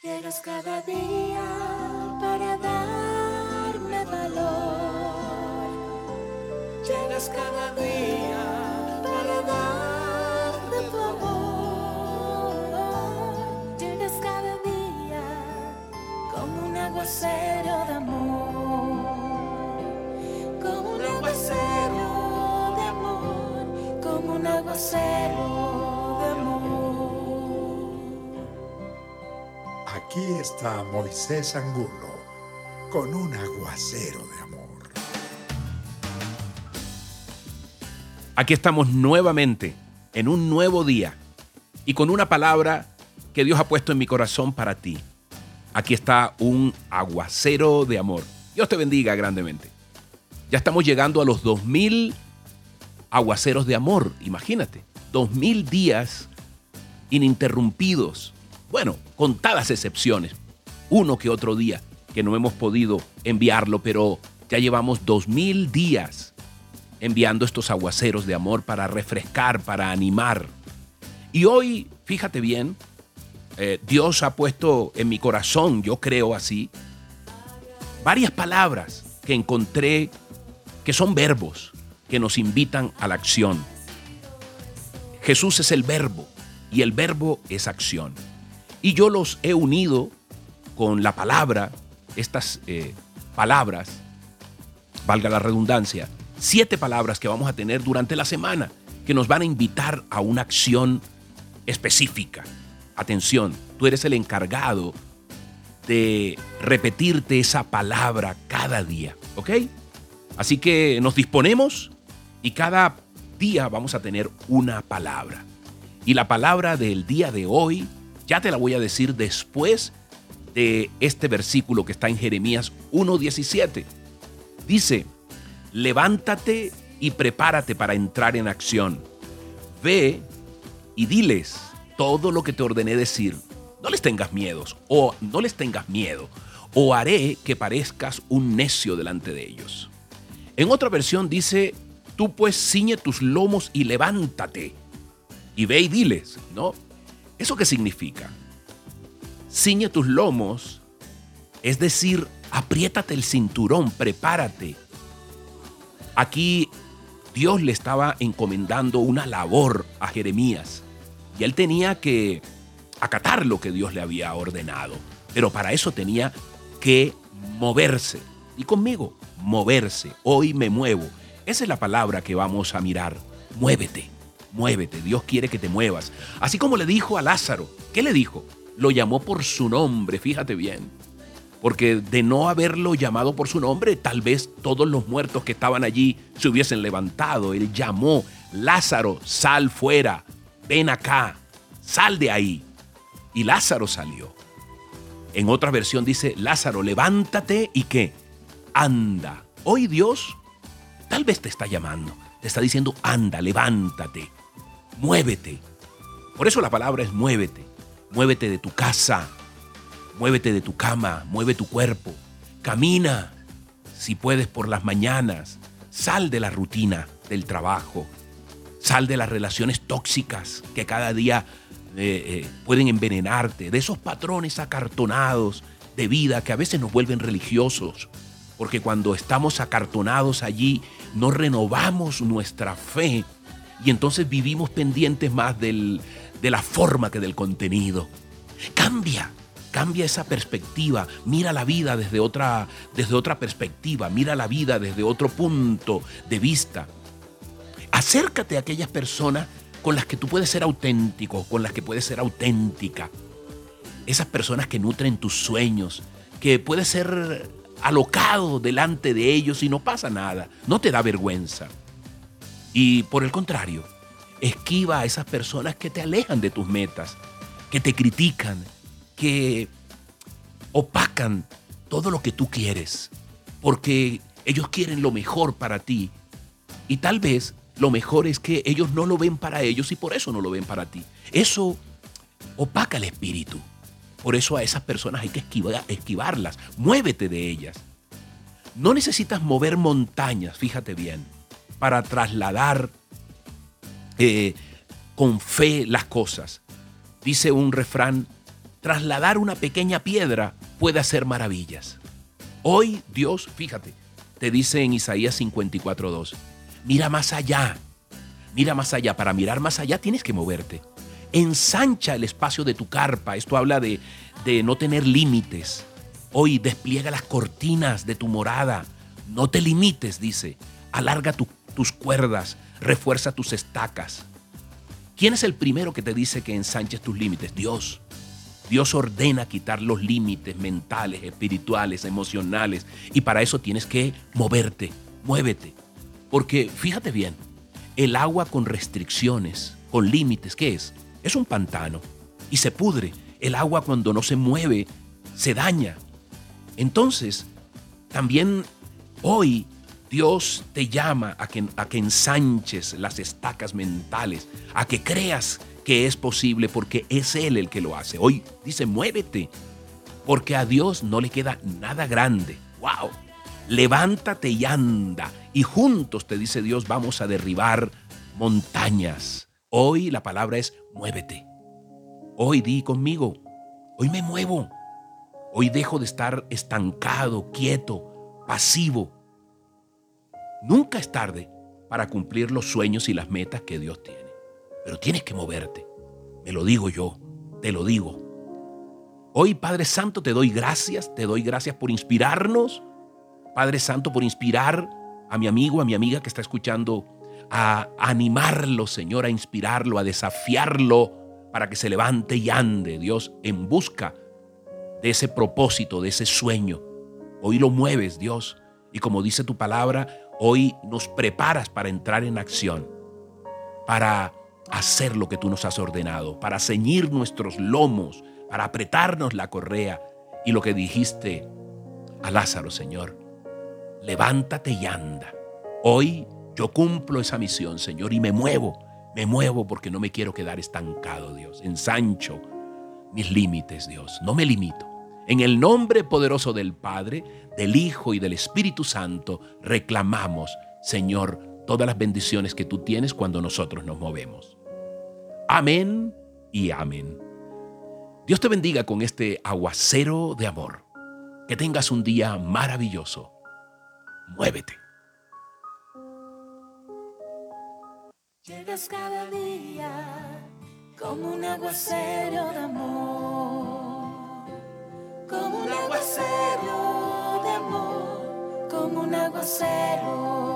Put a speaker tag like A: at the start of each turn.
A: Llegas cada día para darme valor. Llegas cada día para darme tu amor. Llegas cada día como un aguacero de amor. Como un aguacero de amor. Como un aguacero
B: Aquí está Moisés Angulo con un aguacero de amor.
C: Aquí estamos nuevamente en un nuevo día y con una palabra que Dios ha puesto en mi corazón para ti. Aquí está un aguacero de amor. Dios te bendiga grandemente. Ya estamos llegando a los 2000 aguaceros de amor, imagínate. 2000 días ininterrumpidos. Bueno, contadas excepciones. Uno que otro día que no hemos podido enviarlo, pero ya llevamos 2000 días enviando estos aguaceros de amor para refrescar, para animar. Y hoy, fíjate bien, eh, Dios ha puesto en mi corazón, yo creo así, varias palabras que encontré que son verbos que nos invitan a la acción. Jesús es el verbo y el verbo es acción. Y yo los he unido con la palabra, estas eh, palabras, valga la redundancia, siete palabras que vamos a tener durante la semana que nos van a invitar a una acción específica. Atención, tú eres el encargado de repetirte esa palabra cada día, ¿ok? Así que nos disponemos y cada día vamos a tener una palabra. Y la palabra del día de hoy ya te la voy a decir después de este versículo que está en Jeremías 1.17. Dice, levántate y prepárate para entrar en acción. Ve y diles todo lo que te ordené decir. No les tengas miedos o no les tengas miedo o haré que parezcas un necio delante de ellos. En otra versión dice, tú pues ciñe tus lomos y levántate. Y ve y diles, ¿no? ¿Eso qué significa? Ciñe tus lomos, es decir, apriétate el cinturón, prepárate, Aquí Dios le estaba encomendando una labor a Jeremías y él tenía que acatar lo que Dios le había ordenado, pero para eso tenía que moverse. Y conmigo, moverse. Hoy me muevo. Esa es la palabra que vamos a mirar. Muévete, muévete. Dios quiere que te muevas. Así como le dijo a Lázaro. ¿Qué le dijo? Lo llamó por su nombre, fíjate bien porque de no haberlo llamado por su nombre, tal vez todos los muertos que estaban allí se hubiesen levantado. Él llamó, Lázaro, sal fuera, ven acá, sal de ahí. Y Lázaro salió. En otra versión dice, Lázaro, levántate y qué, anda. Hoy Dios tal vez te está llamando, te está diciendo, anda, levántate, muévete. Por eso la palabra es muévete. Muévete de tu casa, Muévete de tu cama, mueve tu cuerpo, camina, si puedes por las mañanas, sal de la rutina del trabajo, sal de las relaciones tóxicas que cada día eh, eh, pueden envenenarte, de esos patrones acartonados de vida que a veces nos vuelven religiosos, porque cuando estamos acartonados allí no renovamos nuestra fe y entonces vivimos pendientes más de la forma que del contenido. Cambia, Cambia esa perspectiva, mira la vida desde otra, desde otra perspectiva, mira la vida desde otro punto de vista. Acércate a aquellas personas con las que tú puedes ser auténtico, con las que puedes ser auténtica. Esas personas que nutren tus sueños, que puedes ser alocado delante de ellos y no pasa nada, no te da vergüenza. Y por el contrario, esquiva a esas personas que te alejan de tus metas, que te critican, que opacan todo lo que tú quieres, porque ellos quieren lo mejor para ti. Y tal vez lo mejor es que ellos no lo ven para ellos y por eso no lo ven para ti. Eso opaca el espíritu. Por eso a esas personas hay que esquivarlas. Muévete de ellas. No necesitas mover montañas, fíjate bien, para trasladar eh, con fe las cosas. Dice un refrán trasladar una pequeña piedra puede hacer maravillas. Hoy Dios, fíjate, te dice en Isaías 54.2, mira más allá, mira más allá. Para mirar más allá tienes que moverte. Ensancha el espacio de tu carpa. Esto habla de, de no tener límites. Hoy despliega las cortinas de tu morada. No te limites, dice. Alarga tus cuerdas, refuerza tus estacas. ¿Quién es el primero que te dice que ensanches tus límites? Dios. Dios ordena quitar los límites mentales, espirituales, emocionales. Y para eso tienes que moverte, muévete. Porque fíjate bien, el agua con restricciones, con límites, ¿qué es? Es un pantano y se pudre. El agua cuando no se mueve, se daña. Entonces, también hoy Dios te llama a que, a que ensanches las estacas mentales, a que creas que es posible porque es Él el que lo hace. Hoy dice, muévete, porque a Dios no le queda nada grande. ¡Wow! Levántate y anda. Y juntos, te dice Dios, vamos a derribar montañas. Hoy la palabra es muévete. Hoy di conmigo, hoy me muevo. Hoy dejo de estar estancado, quieto, pasivo Nunca es tarde para cumplir los sueños y las metas que Dios tiene. Pero tienes que moverte. Me lo digo yo, te lo digo. Hoy, Padre Santo, te doy gracias, te doy gracias por inspirarnos. Padre Santo, por inspirar a mi amigo, a mi amiga que está escuchando, a animarlo, Señor, a inspirarlo, a desafiarlo para que se levante y ande, Dios, en busca de ese propósito, de ese sueño. Hoy lo mueves, Dios. Y como dice tu palabra, Hoy nos preparas para entrar en acción, para hacer lo que tú nos has ordenado, para ceñir nuestros lomos, para apretarnos la correa y lo que dijiste a Lázaro, Señor, levántate y anda. Hoy yo cumplo esa misión, Señor, y me muevo, me muevo porque no me quiero quedar estancado, Dios. Ensancho mis límites, Dios, no me limito. En el nombre poderoso del Padre, del Hijo y del Espíritu Santo, reclamamos, Señor, todas las bendiciones que tú tienes cuando nosotros nos movemos. Amén y amén. Dios te bendiga con este aguacero de amor. Que tengas un día maravilloso. Muévete.
A: Llegas cada día como un aguacero de amor. Como un aguacero de amor, como un aguacero